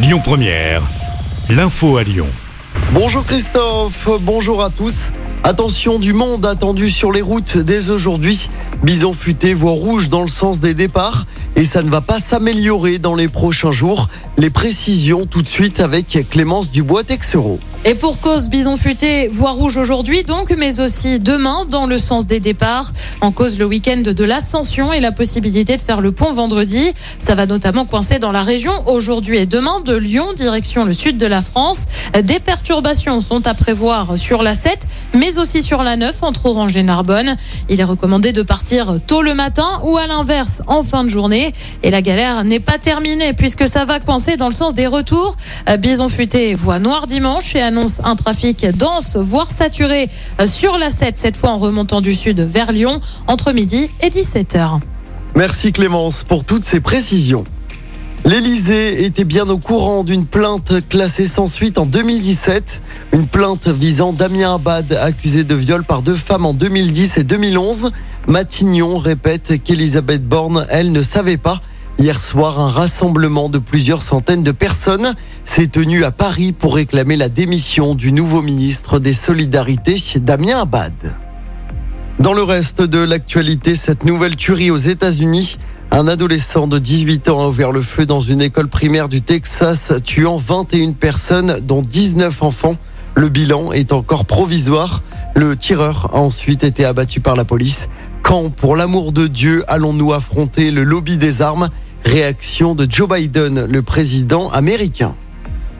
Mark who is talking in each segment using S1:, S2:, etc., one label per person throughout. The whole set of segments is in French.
S1: Lyon Première, l'info à Lyon.
S2: Bonjour Christophe, bonjour à tous. Attention du monde attendu sur les routes dès aujourd'hui. Bison futé, voie rouge dans le sens des départs. Et ça ne va pas s'améliorer dans les prochains jours. Les précisions tout de suite avec Clémence Dubois-Texereau.
S3: Et pour cause, bison futé, voie rouge aujourd'hui donc, mais aussi demain dans le sens des départs. En cause le week-end de l'ascension et la possibilité de faire le pont vendredi. Ça va notamment coincer dans la région aujourd'hui et demain de Lyon, direction le sud de la France. Des perturbations sont à prévoir sur la 7, mais aussi sur la 9 entre Orange et Narbonne. Il est recommandé de partir tôt le matin ou à l'inverse en fin de journée. Et la galère n'est pas terminée puisque ça va coincer dans le sens des retours. Bison futé, voie noire dimanche et annonce un trafic dense, voire saturé sur la 7, cette fois en remontant du sud vers Lyon, entre midi et 17h.
S2: Merci Clémence pour toutes ces précisions. L'Élysée était bien au courant d'une plainte classée sans suite en 2017. Une plainte visant Damien Abad, accusé de viol par deux femmes en 2010 et 2011. Matignon répète qu'Elisabeth Borne, elle, ne savait pas. Hier soir, un rassemblement de plusieurs centaines de personnes s'est tenu à Paris pour réclamer la démission du nouveau ministre des Solidarités, Damien Abad. Dans le reste de l'actualité, cette nouvelle tuerie aux États-Unis. Un adolescent de 18 ans a ouvert le feu dans une école primaire du Texas, tuant 21 personnes, dont 19 enfants. Le bilan est encore provisoire. Le tireur a ensuite été abattu par la police. Quand, pour l'amour de Dieu, allons-nous affronter le lobby des armes? Réaction de Joe Biden, le président américain.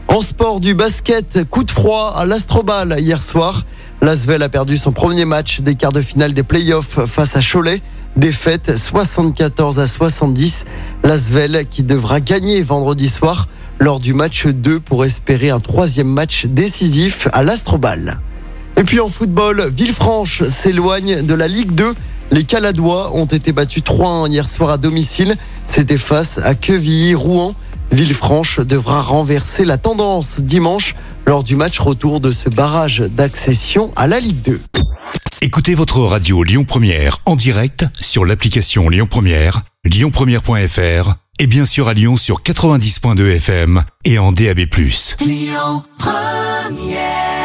S2: En sport du basket, coup de froid à l'Astrobal hier soir. L'Asvel a perdu son premier match des quarts de finale des playoffs face à Cholet. Défaite 74 à 70. L'Asvel qui devra gagner vendredi soir lors du match 2 pour espérer un troisième match décisif à l'Astrobal. Et puis en football, Villefranche s'éloigne de la Ligue 2. Les Caladois ont été battus 3-1 hier soir à domicile. C'était face à Quevilly-Rouen. Villefranche devra renverser la tendance dimanche lors du match retour de ce barrage d'accession à la Ligue 2.
S1: Écoutez votre radio Lyon Première en direct sur l'application Lyon Première, lyonpremière.fr et bien sûr à Lyon sur 90.2 FM et en DAB+.
S4: Lyon Première